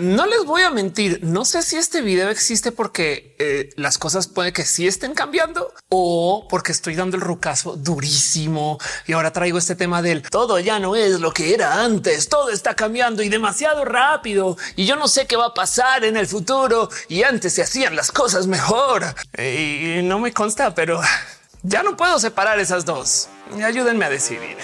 No les voy a mentir, no sé si este video existe porque eh, las cosas puede que sí estén cambiando o porque estoy dando el rucazo durísimo y ahora traigo este tema del todo ya no es lo que era antes, todo está cambiando y demasiado rápido y yo no sé qué va a pasar en el futuro y antes se hacían las cosas mejor y no me consta, pero ya no puedo separar esas dos. Ayúdenme a decidir.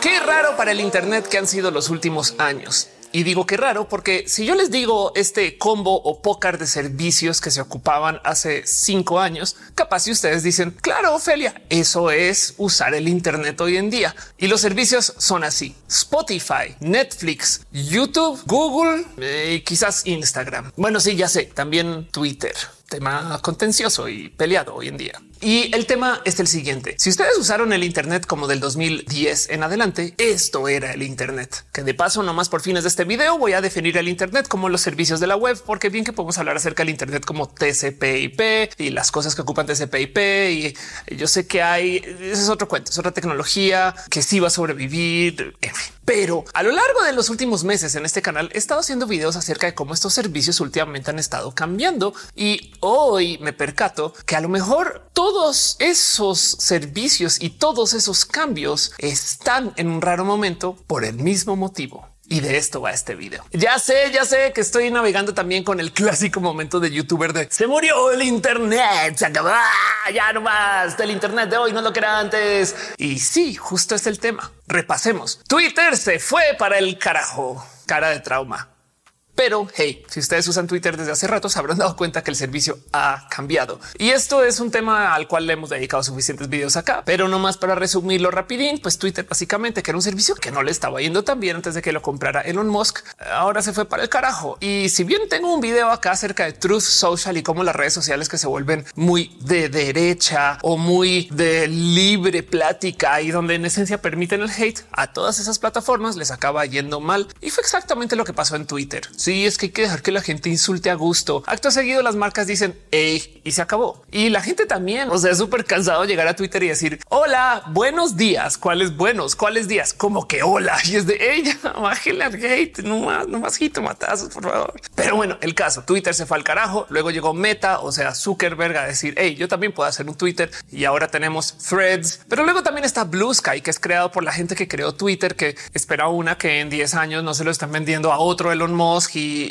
Qué raro para el Internet que han sido los últimos años. Y digo que raro porque si yo les digo este combo o pócar de servicios que se ocupaban hace cinco años, capaz si ustedes dicen, claro, Ofelia, eso es usar el Internet hoy en día. Y los servicios son así. Spotify, Netflix, YouTube, Google eh, y quizás Instagram. Bueno, sí, ya sé, también Twitter tema contencioso y peleado hoy en día. Y el tema es el siguiente. Si ustedes usaron el Internet como del 2010 en adelante, esto era el Internet. Que de paso, nomás por fines de este video, voy a definir el Internet como los servicios de la web, porque bien que podemos hablar acerca del Internet como TCP/IP y las cosas que ocupan TCP/IP. Y yo sé que hay, ese es otro cuento, es otra tecnología que sí va a sobrevivir. Pero a lo largo de los últimos meses en este canal he estado haciendo videos acerca de cómo estos servicios últimamente han estado cambiando y hoy me percato que a lo mejor todos esos servicios y todos esos cambios están en un raro momento por el mismo motivo. Y de esto va este video. Ya sé, ya sé que estoy navegando también con el clásico momento de youtuber de se murió el Internet, se acabó, ya no más del Internet de hoy, no lo que antes. Y sí, justo es el tema. Repasemos. Twitter se fue para el carajo. Cara de trauma. Pero hey, si ustedes usan Twitter desde hace rato, se habrán dado cuenta que el servicio ha cambiado. Y esto es un tema al cual le hemos dedicado suficientes videos acá, pero no más para resumirlo rapidín, pues Twitter básicamente que era un servicio que no le estaba yendo tan bien antes de que lo comprara Elon Musk. Ahora se fue para el carajo. Y si bien tengo un video acá acerca de Truth Social y cómo las redes sociales que se vuelven muy de derecha o muy de libre plática y donde en esencia permiten el hate a todas esas plataformas les acaba yendo mal. Y fue exactamente lo que pasó en Twitter. Sí, es que hay que dejar que la gente insulte a gusto. Acto seguido, las marcas dicen hey y se acabó. Y la gente también, o sea, es súper cansado llegar a Twitter y decir hola, buenos días. ¿Cuáles buenos? ¿Cuáles días? Como que hola y es de ella. Bájale al hate, no más, no más matazos, por favor. Pero bueno, el caso Twitter se fue al carajo. Luego llegó Meta, o sea, Zuckerberg a decir hey, yo también puedo hacer un Twitter y ahora tenemos threads. Pero luego también está Blue Sky, que es creado por la gente que creó Twitter, que espera una que en 10 años no se lo están vendiendo a otro Elon Musk y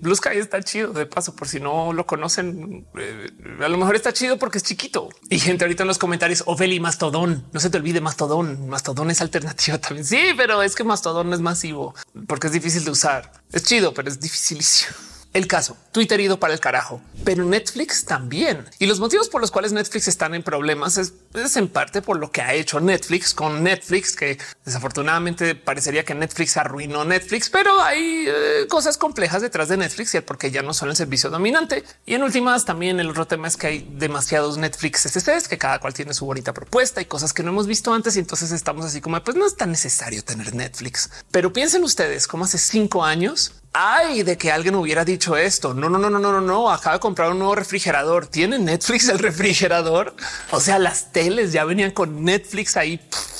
Blue Sky está chido de paso por si no lo conocen. Eh, a lo mejor está chido porque es chiquito y gente ahorita en los comentarios Ofeli Mastodón. No se te olvide Mastodón. Mastodón es alternativa también. Sí, pero es que Mastodón es masivo porque es difícil de usar. Es chido, pero es dificilísimo. El caso, Twitter ido para el carajo, pero Netflix también. Y los motivos por los cuales Netflix están en problemas es, en parte por lo que ha hecho Netflix con Netflix, que desafortunadamente parecería que Netflix arruinó Netflix, pero hay eh, cosas complejas detrás de Netflix y porque ya no son el servicio dominante. Y en últimas también el otro tema es que hay demasiados Netflix SSS, que cada cual tiene su bonita propuesta y cosas que no hemos visto antes. Y entonces estamos así como, pues no es tan necesario tener Netflix. Pero piensen ustedes cómo hace cinco años Ay, de que alguien hubiera dicho esto. No, no, no, no, no, no, no. Acaba de comprar un nuevo refrigerador. Tiene Netflix el refrigerador. O sea, las teles ya venían con Netflix ahí,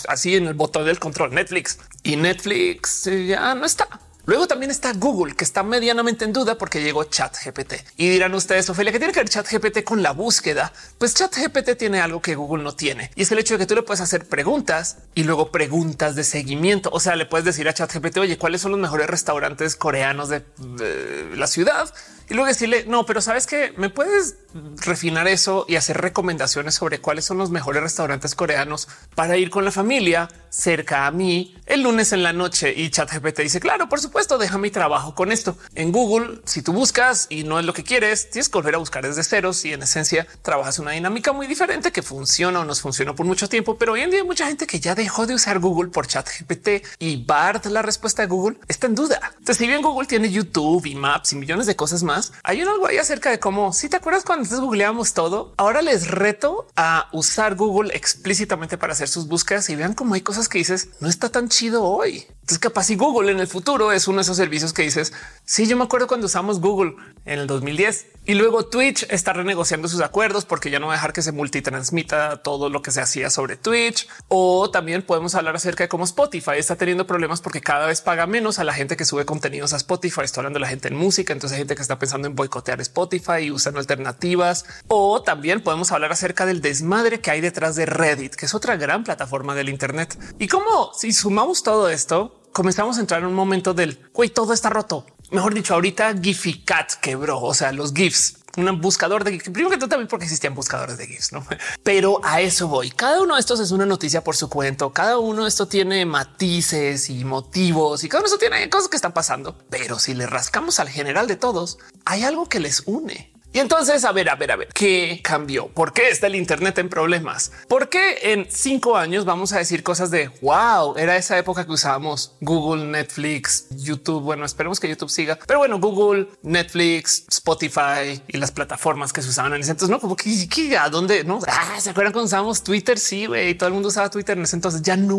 así en el botón del control Netflix y Netflix eh, ya no está. Luego también está Google, que está medianamente en duda porque llegó Chat GPT. Y dirán ustedes, Ophelia, que tiene que ver Chat GPT con la búsqueda? Pues Chat GPT tiene algo que Google no tiene y es el hecho de que tú le puedes hacer preguntas y luego preguntas de seguimiento. O sea, le puedes decir a Chat GPT, oye, ¿cuáles son los mejores restaurantes coreanos de, de la ciudad? Y luego decirle no, pero sabes que me puedes refinar eso y hacer recomendaciones sobre cuáles son los mejores restaurantes coreanos para ir con la familia cerca a mí el lunes en la noche. Y ChatGPT dice claro, por supuesto, deja mi trabajo con esto en Google. Si tú buscas y no es lo que quieres, tienes que volver a buscar desde ceros y en esencia trabajas una dinámica muy diferente que funciona o nos funcionó por mucho tiempo. Pero hoy en día mucha gente que ya dejó de usar Google por ChatGPT y BART, la respuesta de Google está en duda. Entonces, si bien Google tiene YouTube y Maps y millones de cosas más, hay un algo ahí acerca de cómo si te acuerdas cuando antes googleábamos todo, ahora les reto a usar Google explícitamente para hacer sus búsquedas y vean cómo hay cosas que dices no está tan chido hoy. Entonces, capaz si Google en el futuro es uno de esos servicios que dices, sí, yo me acuerdo cuando usamos Google en el 2010 y luego Twitch está renegociando sus acuerdos porque ya no va a dejar que se multitransmita todo lo que se hacía sobre Twitch. O también podemos hablar acerca de cómo Spotify está teniendo problemas porque cada vez paga menos a la gente que sube contenidos a Spotify. Estoy hablando de la gente en música. Entonces hay gente que está pensando en boicotear Spotify y usan alternativas. O también podemos hablar acerca del desmadre que hay detrás de Reddit, que es otra gran plataforma del Internet. Y cómo si sumamos todo esto, comenzamos a entrar en un momento del güey, todo está roto. Mejor dicho, ahorita Gificat quebró, o sea, los GIFs, un buscador de GIFs. Primero que todo, también porque existían buscadores de GIFs, no? Pero a eso voy. Cada uno de estos es una noticia por su cuento. Cada uno de estos tiene matices y motivos y cada uno de tiene cosas que están pasando. Pero si le rascamos al general de todos, hay algo que les une. Y entonces, a ver, a ver, a ver, ¿qué cambió? ¿Por qué está el Internet en problemas? ¿Por qué en cinco años vamos a decir cosas de wow, era esa época que usábamos Google, Netflix, YouTube? Bueno, esperemos que YouTube siga, pero bueno, Google, Netflix, Spotify y las plataformas que se usaban en ese entonces, no como que, a dónde no ah, se acuerdan cuando usábamos Twitter? Sí, güey, todo el mundo usaba Twitter en ese entonces. Ya no.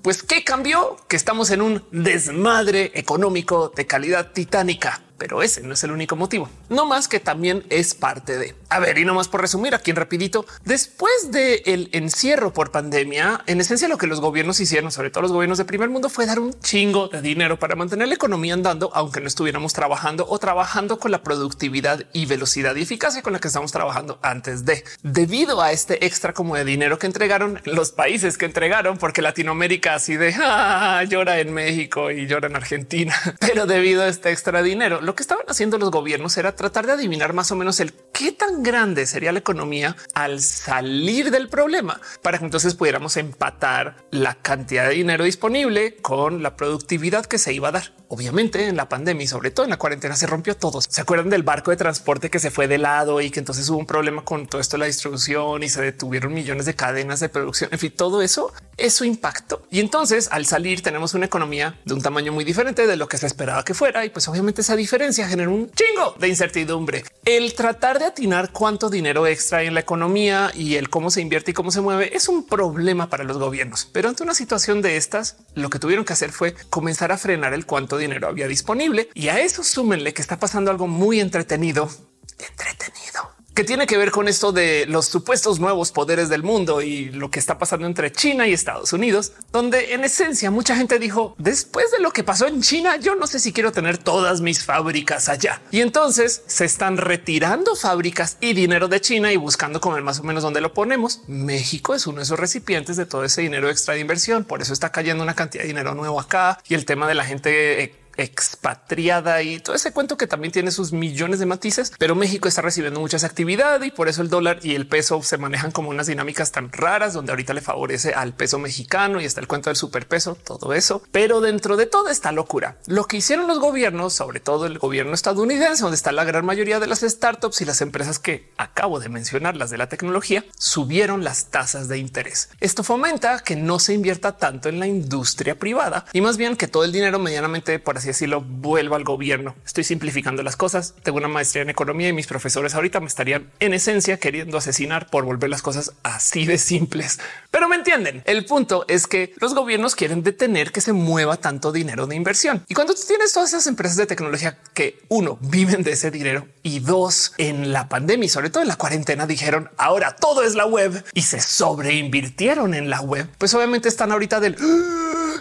Pues qué cambió que estamos en un desmadre económico de calidad titánica pero ese no es el único motivo, no más que también es parte de. A ver, y no más por resumir aquí en rapidito, después del el encierro por pandemia, en esencia lo que los gobiernos hicieron, sobre todo los gobiernos de primer mundo, fue dar un chingo de dinero para mantener la economía andando, aunque no estuviéramos trabajando o trabajando con la productividad y velocidad y eficacia con la que estamos trabajando antes de. Debido a este extra como de dinero que entregaron los países que entregaron, porque Latinoamérica así de ah, llora en México y llora en Argentina, pero debido a este extra dinero, lo que estaban haciendo los gobiernos era tratar de adivinar más o menos el qué tan grande sería la economía al salir del problema para que entonces pudiéramos empatar la cantidad de dinero disponible con la productividad que se iba a dar. Obviamente en la pandemia y sobre todo en la cuarentena se rompió todo. Se acuerdan del barco de transporte que se fue de lado y que entonces hubo un problema con todo esto de la distribución y se detuvieron millones de cadenas de producción. En fin, todo eso, eso impactó. Y entonces al salir tenemos una economía de un tamaño muy diferente de lo que se esperaba que fuera. Y pues obviamente esa diferencia genera un chingo de incertidumbre. El tratar de atinar cuánto dinero extra en la economía y el cómo se invierte y cómo se mueve es un problema para los gobiernos. Pero ante una situación de estas, lo que tuvieron que hacer fue comenzar a frenar el cuánto dinero había disponible y a eso súmenle que está pasando algo muy entretenido, entretenido que tiene que ver con esto de los supuestos nuevos poderes del mundo y lo que está pasando entre China y Estados Unidos, donde en esencia mucha gente dijo después de lo que pasó en China, yo no sé si quiero tener todas mis fábricas allá. Y entonces se están retirando fábricas y dinero de China y buscando comer más o menos donde lo ponemos. México es uno de esos recipientes de todo ese dinero extra de inversión. Por eso está cayendo una cantidad de dinero nuevo acá y el tema de la gente eh, expatriada y todo ese cuento que también tiene sus millones de matices, pero México está recibiendo muchas actividades y por eso el dólar y el peso se manejan como unas dinámicas tan raras donde ahorita le favorece al peso mexicano y está el cuento del superpeso, todo eso. Pero dentro de toda esta locura, lo que hicieron los gobiernos, sobre todo el gobierno estadounidense, donde está la gran mayoría de las startups y las empresas que acabo de mencionar, las de la tecnología, subieron las tasas de interés. Esto fomenta que no se invierta tanto en la industria privada y más bien que todo el dinero medianamente, por así si lo vuelvo al gobierno. Estoy simplificando las cosas. Tengo una maestría en economía y mis profesores ahorita me estarían en esencia queriendo asesinar por volver las cosas así de simples. Pero me entienden. El punto es que los gobiernos quieren detener que se mueva tanto dinero de inversión. Y cuando tú tienes todas esas empresas de tecnología que uno viven de ese dinero y dos en la pandemia y sobre todo en la cuarentena dijeron ahora todo es la web y se sobreinvirtieron en la web, pues obviamente están ahorita del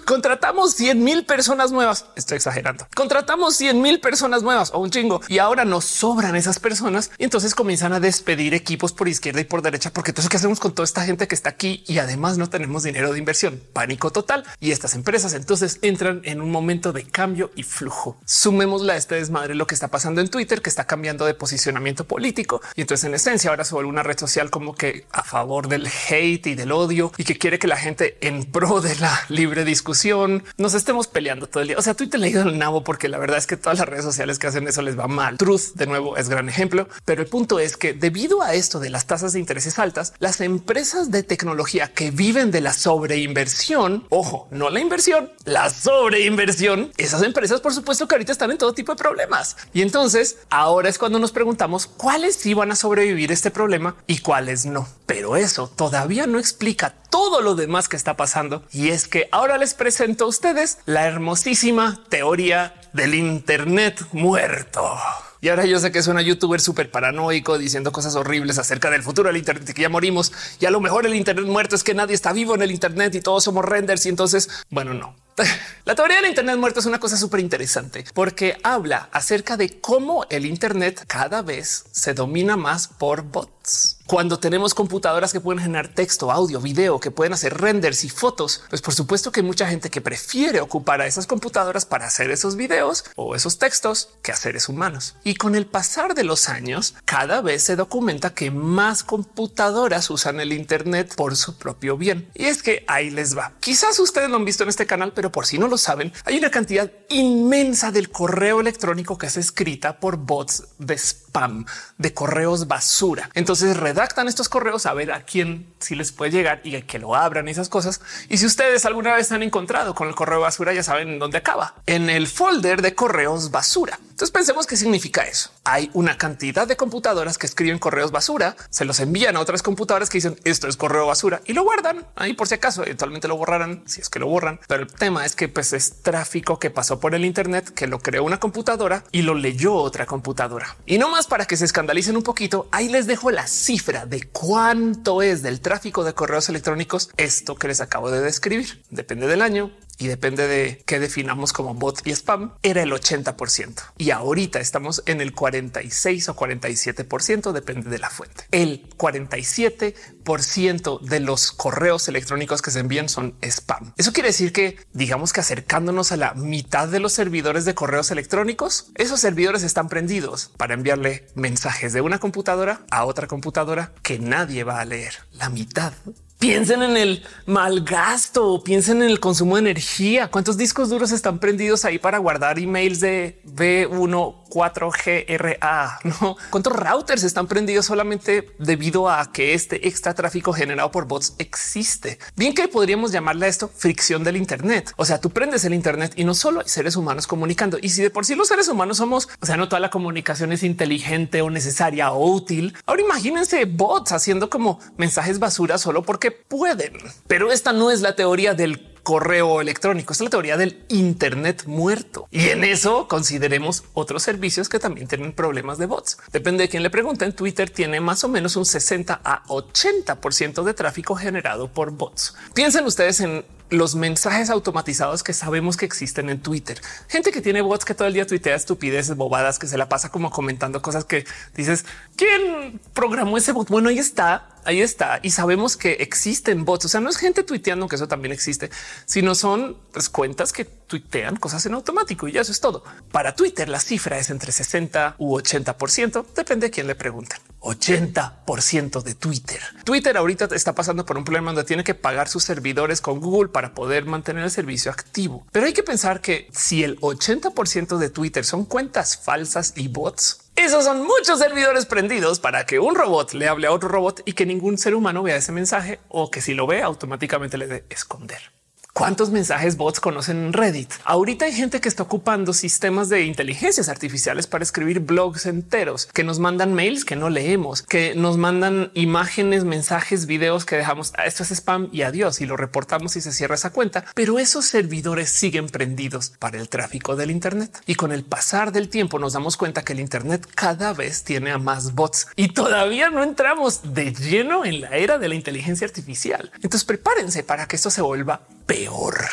contratamos 100 mil personas nuevas. Estoy exagerando. Contratamos 100 mil personas nuevas o un chingo y ahora nos sobran esas personas y entonces comienzan a despedir equipos por izquierda y por derecha, porque entonces qué hacemos con toda esta gente que está aquí y además no tenemos dinero de inversión, pánico total. Y estas empresas entonces entran en un momento de cambio y flujo. Sumémosle a este desmadre lo que está pasando en Twitter, que está cambiando de posicionamiento político y entonces en esencia ahora se vuelve una red social como que a favor del hate y del odio y que quiere que la gente en pro de la libre discusión nos estemos peleando todo el día. O sea, Twitter le ha ido el nabo porque la verdad es que todas las redes sociales que hacen eso les va mal. Truth de nuevo es gran ejemplo, pero el punto es que debido a esto de las tasas de intereses altas, las empresas de tecnología que viven de la sobreinversión, ojo, no la inversión, la sobreinversión, esas empresas por supuesto que ahorita están en todo tipo de problemas. Y entonces ahora es cuando nos preguntamos cuáles sí van a sobrevivir este problema y cuáles no. Pero eso todavía no explica todo lo demás que está pasando. Y es que ahora les presento a ustedes la hermosísima teoría del Internet muerto. Y ahora yo sé que es una youtuber súper paranoico diciendo cosas horribles acerca del futuro del Internet y que ya morimos. Y a lo mejor el Internet muerto es que nadie está vivo en el Internet y todos somos renders. Y entonces, bueno, no. La teoría del Internet muerto es una cosa súper interesante porque habla acerca de cómo el Internet cada vez se domina más por bots. Cuando tenemos computadoras que pueden generar texto, audio, video, que pueden hacer renders y fotos, pues por supuesto que hay mucha gente que prefiere ocupar a esas computadoras para hacer esos videos o esos textos que a seres humanos. Y con el pasar de los años, cada vez se documenta que más computadoras usan el Internet por su propio bien. Y es que ahí les va. Quizás ustedes lo han visto en este canal, pero por si no lo saben, hay una cantidad inmensa del correo electrónico que es escrita por bots de spam, de correos basura. Entonces redactan estos correos a ver a quién si les puede llegar y que lo abran y esas cosas. Y si ustedes alguna vez han encontrado con el correo basura, ya saben dónde acaba en el folder de correos basura. Entonces pensemos qué significa eso. Hay una cantidad de computadoras que escriben correos basura, se los envían a otras computadoras que dicen esto es correo basura y lo guardan ahí por si acaso eventualmente lo borrarán si es que lo borran. Pero el tema es que pues es tráfico que pasó por el Internet, que lo creó una computadora y lo leyó otra computadora. Y no más para que se escandalicen un poquito, ahí les dejo la cifra de cuánto es del tráfico de correos electrónicos esto que les acabo de describir. Depende del año, y depende de qué definamos como bot y spam, era el 80%. Y ahorita estamos en el 46 o 47%, depende de la fuente. El 47% de los correos electrónicos que se envían son spam. Eso quiere decir que digamos que acercándonos a la mitad de los servidores de correos electrónicos, esos servidores están prendidos para enviarle mensajes de una computadora a otra computadora que nadie va a leer. La mitad Piensen en el mal gasto, piensen en el consumo de energía. ¿Cuántos discos duros están prendidos ahí para guardar emails de B1 4GRA? No, cuántos routers están prendidos solamente debido a que este extra tráfico generado por bots existe. Bien que podríamos llamarle a esto fricción del Internet. O sea, tú prendes el Internet y no solo hay seres humanos comunicando. Y si de por sí los seres humanos somos, o sea, no toda la comunicación es inteligente o necesaria o útil. Ahora imagínense bots haciendo como mensajes basura solo porque pueden. Pero esta no es la teoría del correo electrónico, es la teoría del Internet muerto. Y en eso consideremos otros servicios que también tienen problemas de bots. Depende de quién le pregunten. Twitter tiene más o menos un 60 a 80 por ciento de tráfico generado por bots. Piensen ustedes en los mensajes automatizados que sabemos que existen en Twitter. Gente que tiene bots que todo el día tuitea estupideces, bobadas, que se la pasa como comentando cosas que dices, ¿quién programó ese bot? Bueno, ahí está, ahí está. Y sabemos que existen bots. O sea, no es gente tuiteando, que eso también existe, sino son pues, cuentas que tuitean cosas en automático y ya eso es todo. Para Twitter la cifra es entre 60 u 80 por ciento, depende de quién le pregunten. 80% de Twitter. Twitter ahorita está pasando por un problema donde tiene que pagar sus servidores con Google para poder mantener el servicio activo. Pero hay que pensar que si el 80% de Twitter son cuentas falsas y bots, esos son muchos servidores prendidos para que un robot le hable a otro robot y que ningún ser humano vea ese mensaje o que si lo ve automáticamente le dé esconder. ¿Cuántos mensajes bots conocen en Reddit? Ahorita hay gente que está ocupando sistemas de inteligencias artificiales para escribir blogs enteros que nos mandan mails que no leemos, que nos mandan imágenes, mensajes, videos que dejamos. Ah, esto es spam y adiós y lo reportamos y se cierra esa cuenta. Pero esos servidores siguen prendidos para el tráfico del Internet y con el pasar del tiempo nos damos cuenta que el Internet cada vez tiene a más bots y todavía no entramos de lleno en la era de la inteligencia artificial. Entonces prepárense para que esto se vuelva peor.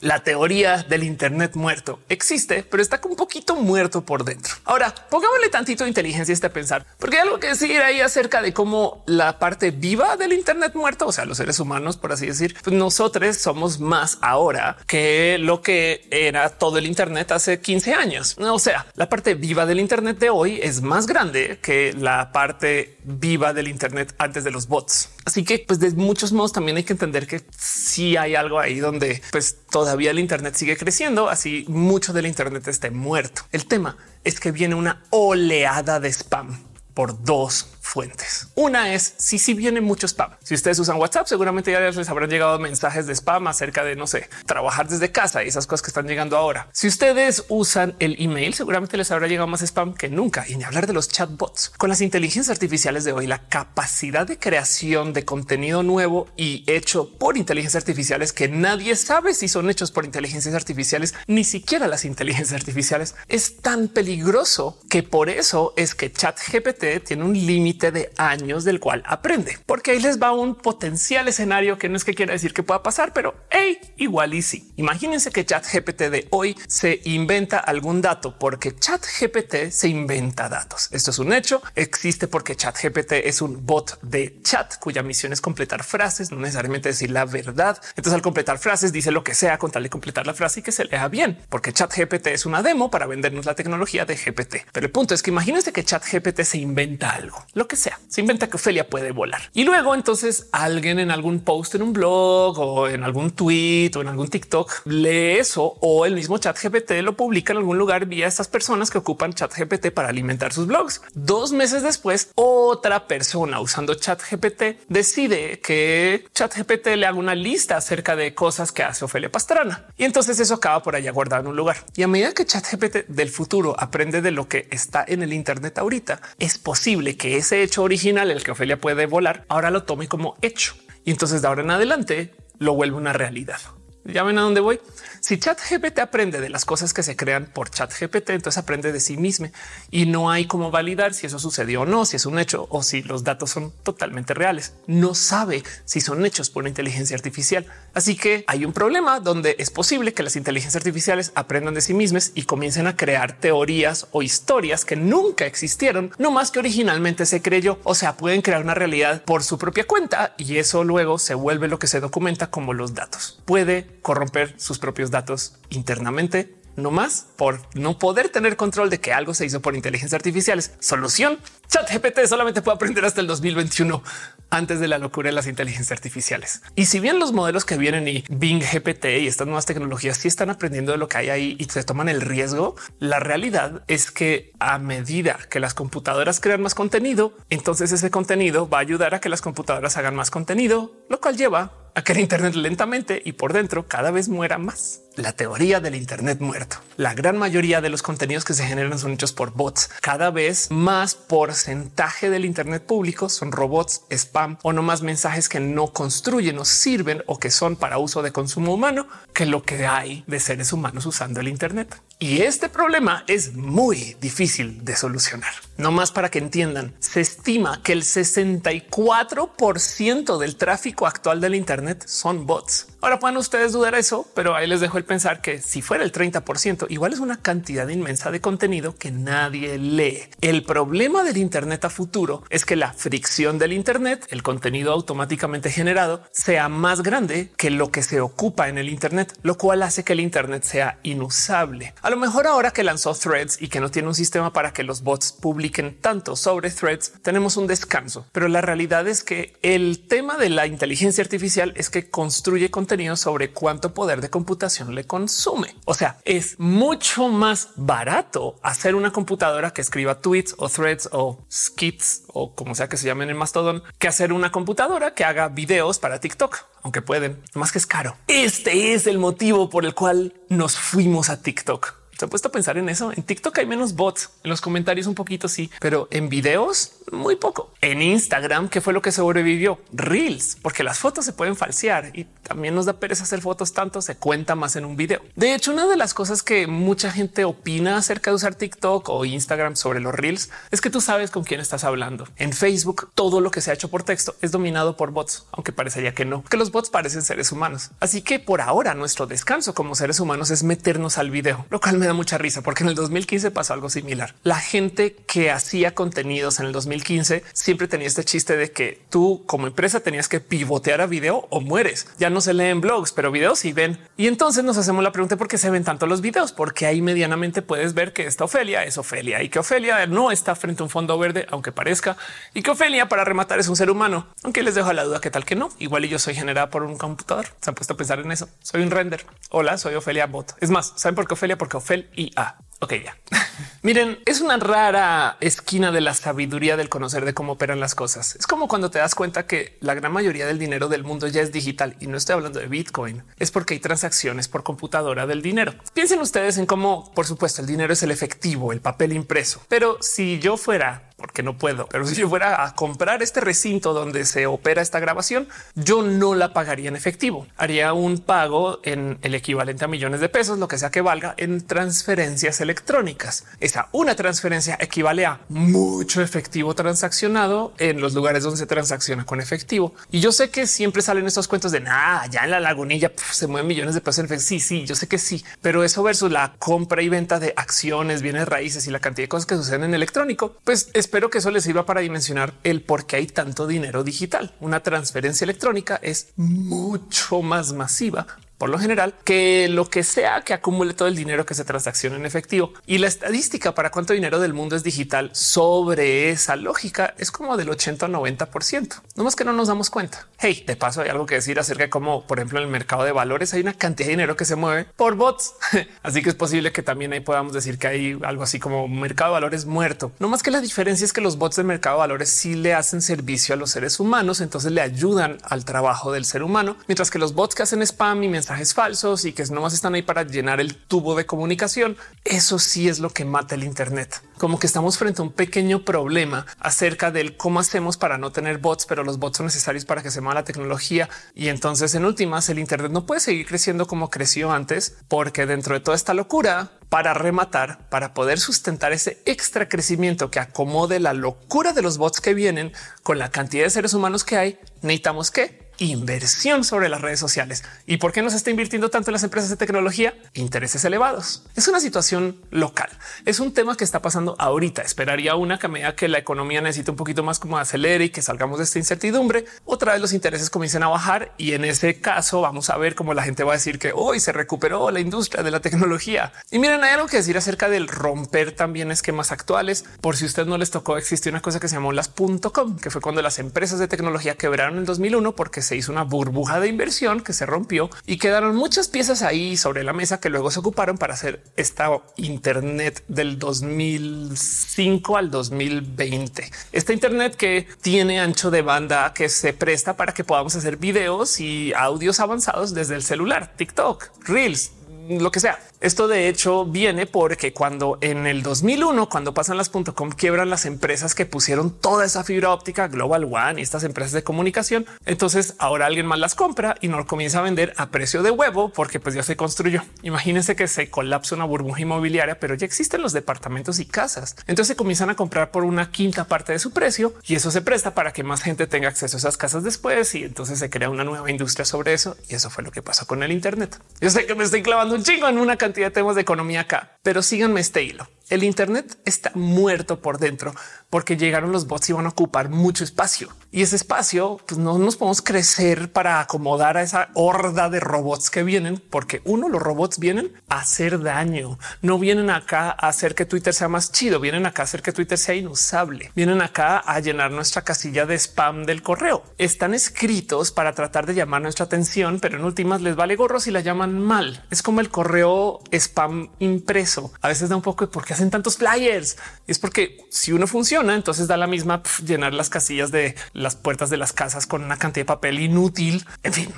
La teoría del Internet muerto existe, pero está un poquito muerto por dentro. Ahora, pongámosle tantito de inteligencia a este pensar, porque hay algo que decir ahí acerca de cómo la parte viva del Internet muerto, o sea, los seres humanos, por así decir, pues nosotros somos más ahora que lo que era todo el Internet hace 15 años. O sea, la parte viva del Internet de hoy es más grande que la parte viva del Internet antes de los bots. Así que pues de muchos modos también hay que entender que si hay algo ahí donde pues todavía el Internet sigue creciendo, así mucho del Internet esté muerto. El tema es que viene una oleada de spam por dos fuentes. Una es si si viene mucho spam. Si ustedes usan WhatsApp, seguramente ya les habrán llegado mensajes de spam acerca de no sé, trabajar desde casa y esas cosas que están llegando ahora. Si ustedes usan el email, seguramente les habrá llegado más spam que nunca. Y ni hablar de los chatbots. Con las inteligencias artificiales de hoy, la capacidad de creación de contenido nuevo y hecho por inteligencias artificiales que nadie sabe si son hechos por inteligencias artificiales, ni siquiera las inteligencias artificiales, es tan peligroso que por eso es que ChatGPT tiene un límite de años del cual aprende, porque ahí les va un potencial escenario que no es que quiera decir que pueda pasar, pero hey, igual y sí. Imagínense que Chat GPT de hoy se inventa algún dato porque Chat GPT se inventa datos. Esto es un hecho, existe porque Chat GPT es un bot de chat cuya misión es completar frases, no necesariamente decir la verdad. Entonces al completar frases dice lo que sea con tal de completar la frase y que se lea bien, porque Chat GPT es una demo para vendernos la tecnología de GPT. Pero el punto es que imagínense que Chat GPT se inventa algo, que sea. Se inventa que Ofelia puede volar. Y luego entonces alguien en algún post en un blog o en algún tweet o en algún TikTok lee eso o el mismo chat GPT lo publica en algún lugar vía estas personas que ocupan chat GPT para alimentar sus blogs. Dos meses después, otra persona usando chat GPT decide que chat GPT le haga una lista acerca de cosas que hace Ofelia Pastrana. Y entonces eso acaba por allá guardado en un lugar. Y a medida que chat GPT del futuro aprende de lo que está en el Internet ahorita, es posible que ese hecho original, el que Ofelia puede volar, ahora lo tome como hecho. Y entonces de ahora en adelante lo vuelve una realidad. Ya ven a dónde voy. Si Chat GPT aprende de las cosas que se crean por Chat GPT, entonces aprende de sí mismo y no hay cómo validar si eso sucedió o no, si es un hecho o si los datos son totalmente reales. No sabe si son hechos por una inteligencia artificial. Así que hay un problema donde es posible que las inteligencias artificiales aprendan de sí mismas y comiencen a crear teorías o historias que nunca existieron, no más que originalmente se creyó. O sea, pueden crear una realidad por su propia cuenta y eso luego se vuelve lo que se documenta como los datos. Puede corromper sus propios datos internamente no más por no poder tener control de que algo se hizo por inteligencia artificiales. Solución. Chat GPT solamente puede aprender hasta el 2021 antes de la locura de las inteligencias artificiales. Y si bien los modelos que vienen y Bing GPT y estas nuevas tecnologías sí están aprendiendo de lo que hay ahí y se toman el riesgo, la realidad es que a medida que las computadoras crean más contenido, entonces ese contenido va a ayudar a que las computadoras hagan más contenido, lo cual lleva a que el Internet lentamente y por dentro cada vez muera más. La teoría del Internet muerto. La gran mayoría de los contenidos que se generan son hechos por bots. Cada vez más porcentaje del Internet público son robots, spam o no más mensajes que no construyen o sirven o que son para uso de consumo humano que lo que hay de seres humanos usando el Internet. Y este problema es muy difícil de solucionar. No más para que entiendan, se estima que el 64% del tráfico actual del Internet son bots. Ahora pueden ustedes dudar eso, pero ahí les dejo el pensar que si fuera el 30%, igual es una cantidad inmensa de contenido que nadie lee. El problema del Internet a futuro es que la fricción del Internet, el contenido automáticamente generado, sea más grande que lo que se ocupa en el Internet, lo cual hace que el Internet sea inusable. A lo mejor ahora que lanzó Threads y que no tiene un sistema para que los bots publiquen tanto sobre Threads, tenemos un descanso. Pero la realidad es que el tema de la inteligencia artificial es que construye contenido sobre cuánto poder de computación le consume. O sea, es mucho más barato hacer una computadora que escriba tweets o threads o skits o como sea que se llamen en Mastodon que hacer una computadora que haga videos para TikTok, aunque pueden, más que es caro. Este es el motivo por el cual nos fuimos a TikTok. Se ha puesto a pensar en eso. En TikTok hay menos bots, en los comentarios un poquito sí, pero en videos muy poco. En Instagram, ¿qué fue lo que sobrevivió? Reels, porque las fotos se pueden falsear y también nos da pereza hacer fotos tanto, se cuenta más en un video. De hecho, una de las cosas que mucha gente opina acerca de usar TikTok o Instagram sobre los Reels es que tú sabes con quién estás hablando. En Facebook, todo lo que se ha hecho por texto es dominado por bots, aunque parecería que no, que los bots parecen seres humanos. Así que por ahora nuestro descanso como seres humanos es meternos al video, lo cual me da mucha risa porque en el 2015 pasó algo similar. La gente que hacía contenidos en el 2015 siempre tenía este chiste de que tú como empresa tenías que pivotear a video o mueres. Ya no se leen blogs, pero videos sí ven. Y entonces nos hacemos la pregunta por qué se ven tanto los videos, porque ahí medianamente puedes ver que esta Ofelia es Ofelia y que Ofelia no está frente a un fondo verde, aunque parezca, y que Ofelia para rematar es un ser humano, aunque les dejo la duda que tal que no. Igual yo soy generada por un computador. Se han puesto a pensar en eso. Soy un render. Hola, soy Ofelia Bot. Es más, ¿saben por qué Ofelia? Porque Y A. Ok, ya. Miren, es una rara esquina de la sabiduría del conocer de cómo operan las cosas. Es como cuando te das cuenta que la gran mayoría del dinero del mundo ya es digital y no estoy hablando de Bitcoin. Es porque hay transacciones por computadora del dinero. Piensen ustedes en cómo, por supuesto, el dinero es el efectivo, el papel impreso. Pero si yo fuera porque no puedo. Pero si yo fuera a comprar este recinto donde se opera esta grabación, yo no la pagaría en efectivo. Haría un pago en el equivalente a millones de pesos, lo que sea que valga en transferencias electrónicas. Esa una transferencia equivale a mucho efectivo transaccionado en los lugares donde se transacciona con efectivo. Y yo sé que siempre salen estos cuentos de nada, ya en la lagunilla se mueven millones de pesos en efectivo. Sí, sí, yo sé que sí, pero eso versus la compra y venta de acciones, bienes raíces y la cantidad de cosas que suceden en electrónico, pues es que eso les sirva para dimensionar el por qué hay tanto dinero digital. Una transferencia electrónica es mucho más masiva por lo general que lo que sea que acumule todo el dinero que se transacciona en efectivo y la estadística para cuánto dinero del mundo es digital sobre esa lógica es como del 80 o 90 por ciento. No más que no nos damos cuenta. Hey, de paso hay algo que decir acerca de cómo, por ejemplo, en el mercado de valores hay una cantidad de dinero que se mueve por bots. así que es posible que también ahí podamos decir que hay algo así como mercado de valores muerto. No más que la diferencia es que los bots del mercado de valores sí le hacen servicio a los seres humanos, entonces le ayudan al trabajo del ser humano, mientras que los bots que hacen spam y mensajes mensajes falsos y que nomás están ahí para llenar el tubo de comunicación. Eso sí es lo que mata el Internet. Como que estamos frente a un pequeño problema acerca del cómo hacemos para no tener bots, pero los bots son necesarios para que se mueva la tecnología. Y entonces, en últimas, el Internet no puede seguir creciendo como creció antes, porque dentro de toda esta locura, para rematar, para poder sustentar ese extra crecimiento que acomode la locura de los bots que vienen con la cantidad de seres humanos que hay, necesitamos que inversión sobre las redes sociales. ¿Y por qué no se está invirtiendo tanto en las empresas de tecnología? Intereses elevados. Es una situación local. Es un tema que está pasando ahorita. Esperaría una que a medida que la economía necesita un poquito más como acelere y que salgamos de esta incertidumbre, otra vez los intereses comiencen a bajar y en ese caso vamos a ver cómo la gente va a decir que hoy se recuperó la industria de la tecnología. Y miren, hay algo que decir acerca del romper también esquemas actuales. Por si usted no les tocó, existe una cosa que se llamó las .com, que fue cuando las empresas de tecnología quebraron en 2001 porque se hizo una burbuja de inversión que se rompió y quedaron muchas piezas ahí sobre la mesa que luego se ocuparon para hacer esta Internet del 2005 al 2020. Esta Internet que tiene ancho de banda que se presta para que podamos hacer videos y audios avanzados desde el celular, TikTok, Reels, lo que sea. Esto de hecho viene porque cuando en el 2001, cuando pasan las .com, quiebran las empresas que pusieron toda esa fibra óptica Global One y estas empresas de comunicación. Entonces ahora alguien más las compra y no comienza a vender a precio de huevo porque pues ya se construyó. Imagínense que se colapsa una burbuja inmobiliaria, pero ya existen los departamentos y casas. Entonces se comienzan a comprar por una quinta parte de su precio y eso se presta para que más gente tenga acceso a esas casas después y entonces se crea una nueva industria sobre eso. Y eso fue lo que pasó con el Internet. Yo sé que me estoy clavando un chingo en una cantidad de temas de economía acá, pero síganme este hilo. El Internet está muerto por dentro porque llegaron los bots y van a ocupar mucho espacio y ese espacio pues no nos podemos crecer para acomodar a esa horda de robots que vienen, porque uno, los robots vienen a hacer daño, no vienen acá a hacer que Twitter sea más chido, vienen acá a hacer que Twitter sea inusable, vienen acá a llenar nuestra casilla de spam del correo. Están escritos para tratar de llamar nuestra atención, pero en últimas les vale gorro si la llaman mal. Es como el correo spam impreso. A veces da un poco de por qué hacen tantos flyers. Es porque si uno funciona, entonces da la misma llenar las casillas de las puertas de las casas con una cantidad de papel inútil. En fin,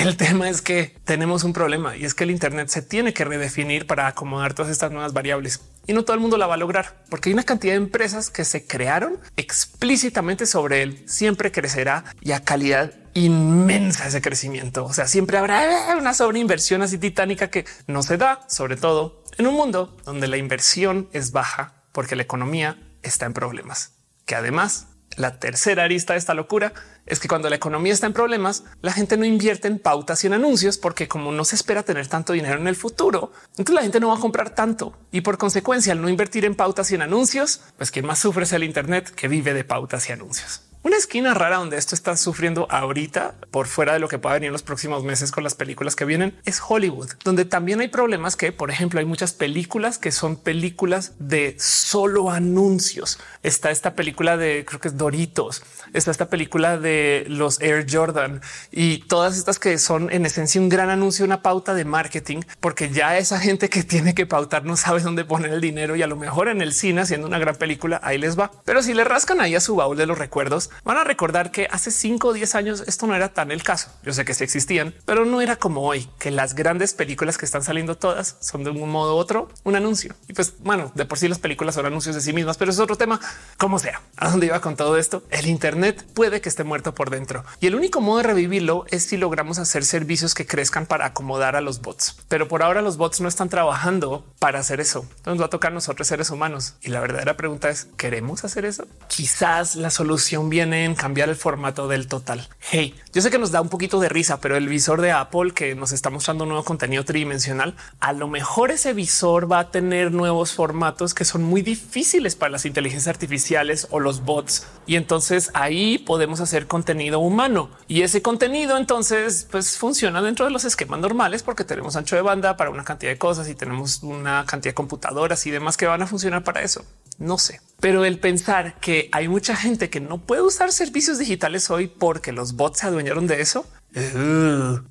el tema es que tenemos un problema y es que el Internet se tiene que redefinir para acomodar todas estas nuevas variables y no todo el mundo la va a lograr porque hay una cantidad de empresas que se crearon explícitamente sobre él. Siempre crecerá y a calidad inmensa ese crecimiento. O sea, siempre habrá una sobreinversión así titánica que no se da, sobre todo en un mundo donde la inversión es baja porque la economía está en problemas, que además La tercera arista de esta locura es que cuando la economía está en problemas, la gente no invierte en pautas y en anuncios porque como no se espera tener tanto dinero en el futuro, entonces la gente no va a comprar tanto y por consecuencia al no invertir en pautas y en anuncios, pues quien más sufre es el Internet que vive de pautas y anuncios. Una esquina rara donde esto está sufriendo ahorita por fuera de lo que pueda venir en los próximos meses con las películas que vienen es Hollywood, donde también hay problemas que, por ejemplo, hay muchas películas que son películas de solo anuncios. Está esta película de creo que es Doritos, está esta película de los Air Jordan y todas estas que son en esencia un gran anuncio, una pauta de marketing, porque ya esa gente que tiene que pautar no sabe dónde poner el dinero y a lo mejor en el cine haciendo una gran película ahí les va. Pero si le rascan ahí a su baúl de los recuerdos, van a recordar que hace 5 o 10 años esto no era tan el caso. Yo sé que sí existían, pero no era como hoy, que las grandes películas que están saliendo todas son de un modo u otro un anuncio. Y pues bueno, de por sí las películas son anuncios de sí mismas, pero es otro tema. Como sea, a dónde iba con todo esto, el Internet puede que esté muerto por dentro y el único modo de revivirlo es si logramos hacer servicios que crezcan para acomodar a los bots. Pero por ahora los bots no están trabajando para hacer eso. Entonces va a tocar nosotros seres humanos. Y la verdadera pregunta es, ¿queremos hacer eso? Quizás la solución viene en cambiar el formato del total. Hey, yo sé que nos da un poquito de risa, pero el visor de Apple que nos está mostrando nuevo contenido tridimensional, a lo mejor ese visor va a tener nuevos formatos que son muy difíciles para las inteligencias artificiales o los bots. Y entonces ahí podemos hacer contenido humano y ese contenido entonces pues funciona dentro de los esquemas normales porque tenemos ancho de banda para una cantidad de cosas y tenemos una cantidad de computadoras y demás que van a funcionar para eso. No sé, pero el pensar que hay mucha gente que no puede usar servicios digitales hoy porque los bots se adueñaron de eso.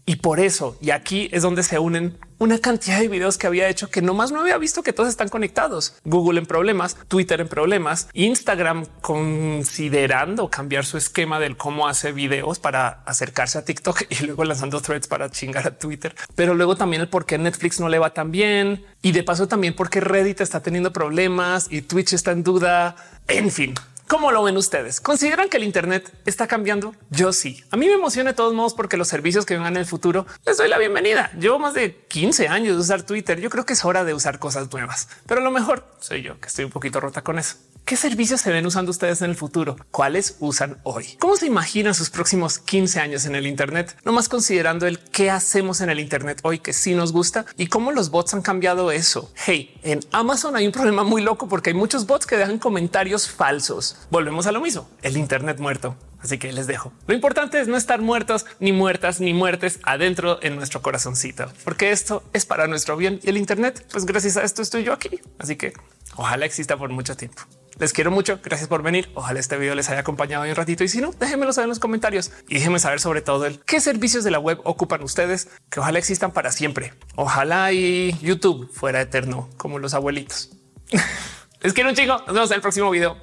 Y por eso, y aquí es donde se unen una cantidad de videos que había hecho que nomás no había visto que todos están conectados. Google en problemas, Twitter en problemas, Instagram considerando cambiar su esquema del cómo hace videos para acercarse a TikTok y luego lanzando threads para chingar a Twitter. Pero luego también el por qué Netflix no le va tan bien y de paso también porque Reddit está teniendo problemas y Twitch está en duda. En fin, ¿Cómo lo ven ustedes? ¿Consideran que el Internet está cambiando? Yo sí. A mí me emociona de todos modos porque los servicios que vengan en el futuro les doy la bienvenida. Llevo más de 15 años de usar Twitter. Yo creo que es hora de usar cosas nuevas, pero a lo mejor soy yo que estoy un poquito rota con eso. ¿Qué servicios se ven usando ustedes en el futuro? ¿Cuáles usan hoy? ¿Cómo se imaginan sus próximos 15 años en el Internet? No más considerando el qué hacemos en el Internet hoy que sí nos gusta y cómo los bots han cambiado eso. Hey, en Amazon hay un problema muy loco porque hay muchos bots que dejan comentarios falsos. Volvemos a lo mismo, el Internet muerto. Así que les dejo. Lo importante es no estar muertos, ni muertas, ni muertes adentro en nuestro corazoncito, porque esto es para nuestro bien y el Internet, pues gracias a esto estoy yo aquí. Así que ojalá exista por mucho tiempo. Les quiero mucho. Gracias por venir. Ojalá este video les haya acompañado un ratito y si no, déjenmelo saber en los comentarios y déjenme saber sobre todo el qué servicios de la web ocupan ustedes que ojalá existan para siempre. Ojalá y YouTube fuera eterno como los abuelitos. les quiero un chico. Nos vemos en el próximo video.